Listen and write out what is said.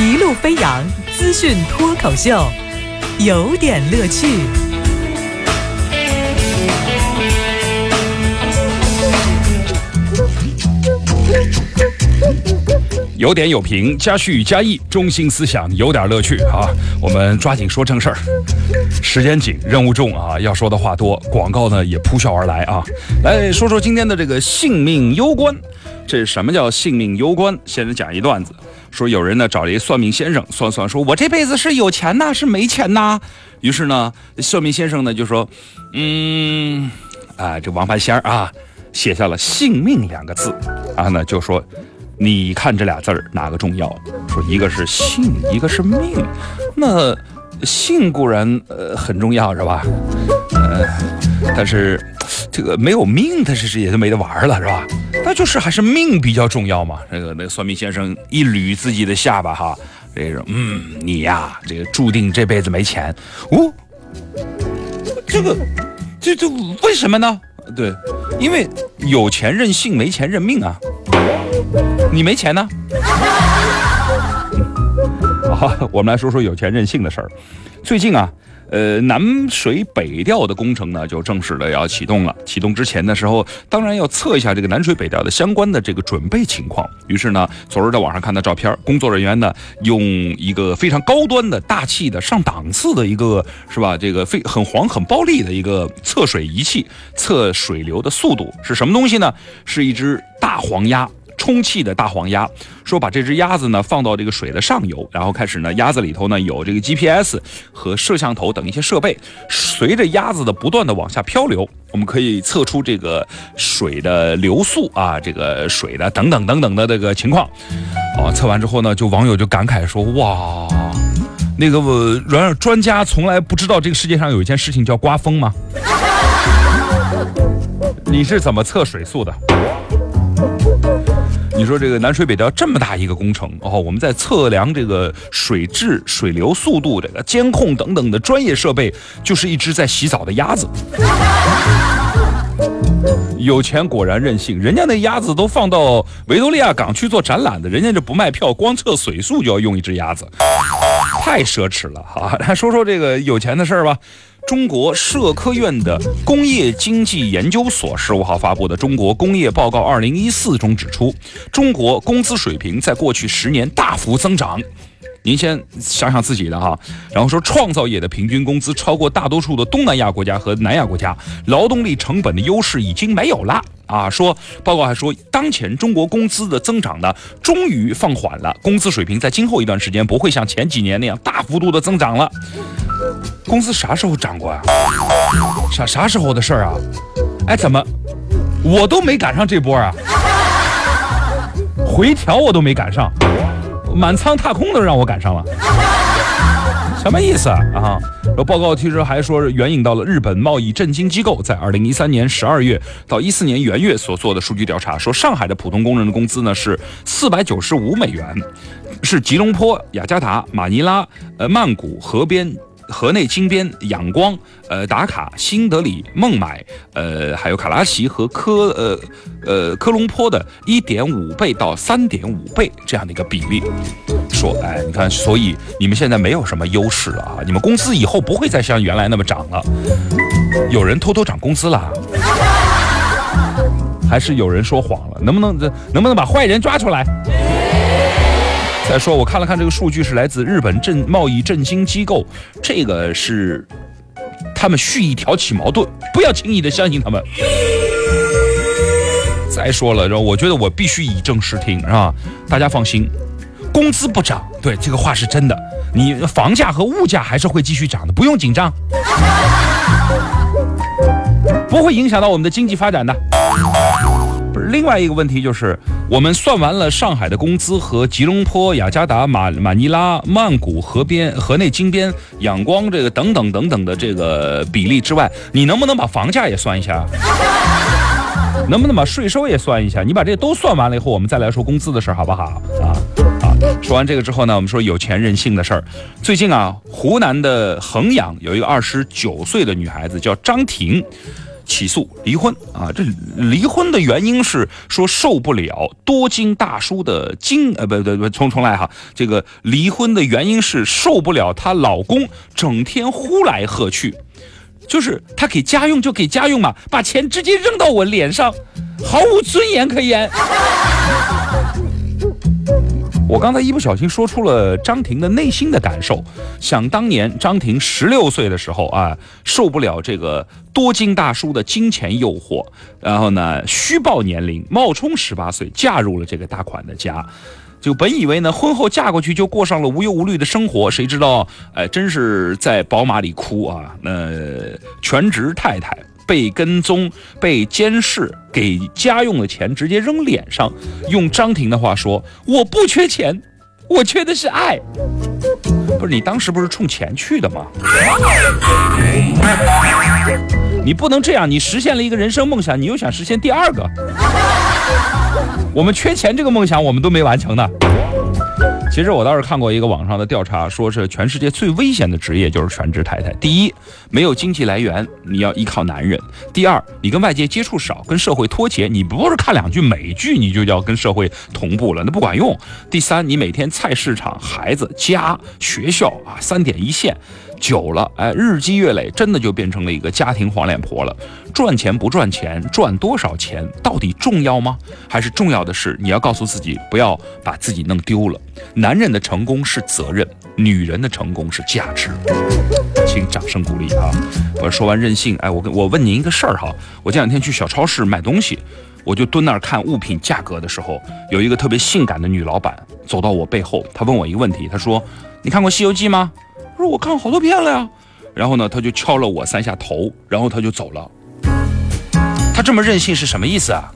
一路飞扬资讯脱口秀，有点乐趣。有点有评，加叙加意，中心思想有点乐趣啊！我们抓紧说正事儿，时间紧，任务重啊！要说的话多，广告呢也扑啸而来啊！来说说今天的这个性命攸关，这是什么叫性命攸关？先生讲一段子，说有人呢找了一算命先生算算，说我这辈子是有钱呐，是没钱呐？于是呢，算命先生呢就说，嗯，啊，这王八仙儿啊，写下了性命两个字，然后呢就说。你看这俩字儿哪个重要？说一个是姓，一个是命。那姓固然呃很重要是吧？呃，但是这个没有命，他是也就没得玩了是吧？那就是还是命比较重要嘛。那个那个算命先生一捋自己的下巴哈，这个嗯，你呀，这个注定这辈子没钱。哦，这个这这为什么呢？对，因为有钱任性，没钱认命啊。你没钱呢？好，我们来说说有钱任性的事儿。最近啊。呃，南水北调的工程呢，就正式的要启动了。启动之前的时候，当然要测一下这个南水北调的相关的这个准备情况。于是呢，昨儿在网上看到照片，工作人员呢用一个非常高端的大气的上档次的一个，是吧？这个非很黄很暴力的一个测水仪器，测水流的速度是什么东西呢？是一只大黄鸭。充气的大黄鸭，说把这只鸭子呢放到这个水的上游，然后开始呢，鸭子里头呢有这个 GPS 和摄像头等一些设备，随着鸭子的不断的往下漂流，我们可以测出这个水的流速啊，这个水的等等等等的这个情况。啊，测完之后呢，就网友就感慨说，哇，那个软专家从来不知道这个世界上有一件事情叫刮风吗？你是怎么测水速的？你说这个南水北调这么大一个工程哦，我们在测量这个水质、水流速度、这个监控等等的专业设备，就是一只在洗澡的鸭子。有钱果然任性，人家那鸭子都放到维多利亚港去做展览的，人家这不卖票，光测水速就要用一只鸭子，太奢侈了哈。来 说说这个有钱的事儿吧。中国社科院的工业经济研究所十五号发布的《中国工业报告二零一四》中指出，中国工资水平在过去十年大幅增长。您先想想自己的哈，然后说创造业的平均工资超过大多数的东南亚国家和南亚国家，劳动力成本的优势已经没有了啊。说报告还说，当前中国工资的增长呢，终于放缓了，工资水平在今后一段时间不会像前几年那样大幅度的增长了。工资啥时候涨过呀？啥啥时候的事儿啊？哎，怎么我都没赶上这波啊？回调我都没赶上。满仓踏空都让我赶上了，什么意思啊？啊，报告其实还说是援引到了日本贸易振兴机构在二零一三年十二月到一四年元月所做的数据调查，说上海的普通工人的工资呢是四百九十五美元，是吉隆坡、雅加达、马尼拉、呃曼谷、河边。河内金边、仰光、呃达卡、新德里、孟买、呃还有卡拉奇和科呃呃科隆坡的一点五倍到三点五倍这样的一个比例，说哎你看，所以你们现在没有什么优势了啊，你们公司以后不会再像原来那么涨了，有人偷偷涨工资了，还是有人说谎了？能不能能不能把坏人抓出来？再说，我看了看这个数据，是来自日本政贸易振兴机构，这个是他们蓄意挑起矛盾，不要轻易的相信他们。再说了，然后我觉得我必须以正视听，是吧？大家放心，工资不涨，对这个话是真的，你房价和物价还是会继续涨的，不用紧张，不会影响到我们的经济发展的。不是另外一个问题，就是我们算完了上海的工资和吉隆坡、雅加达、马马尼拉、曼谷、河边、河内金边、仰光这个等等等等的这个比例之外，你能不能把房价也算一下？能不能把税收也算一下？你把这都算完了以后，我们再来说工资的事儿，好不好？啊啊！说完这个之后呢，我们说有钱任性的事儿。最近啊，湖南的衡阳有一个二十九岁的女孩子叫张婷。起诉离婚啊。这离婚的原因是说受不了多金大叔的金呃不不不重重来哈，这个离婚的原因是受不了她老公整天呼来喝去，就是他给家用就给家用嘛，把钱直接扔到我脸上，毫无尊严可言。我刚才一不小心说出了张婷的内心的感受。想当年，张婷十六岁的时候啊，受不了这个多金大叔的金钱诱惑，然后呢，虚报年龄，冒充十八岁，嫁入了这个大款的家。就本以为呢，婚后嫁过去就过上了无忧无虑的生活，谁知道，哎，真是在宝马里哭啊！那全职太太。被跟踪、被监视，给家用的钱直接扔脸上。用张婷的话说：“我不缺钱，我缺的是爱。”不是你当时不是冲钱去的吗？你不能这样，你实现了一个人生梦想，你又想实现第二个。我们缺钱这个梦想，我们都没完成呢。其实我倒是看过一个网上的调查，说是全世界最危险的职业就是全职太太。第一，没有经济来源，你要依靠男人；第二，你跟外界接触少，跟社会脱节，你不是看两句美剧你就要跟社会同步了，那不管用；第三，你每天菜市场、孩子、家、学校啊，三点一线。久了，哎，日积月累，真的就变成了一个家庭黄脸婆了。赚钱不赚钱，赚多少钱到底重要吗？还是重要的是你要告诉自己，不要把自己弄丢了。男人的成功是责任，女人的成功是价值。请掌声鼓励啊！我说完任性，哎，我跟我问您一个事儿哈，我这两天去小超市买东西，我就蹲那儿看物品价格的时候，有一个特别性感的女老板走到我背后，她问我一个问题，她说：“你看过《西游记》吗？”我说我看好多遍了呀，然后呢，她就敲了我三下头，然后她就走了。她这么任性是什么意思啊？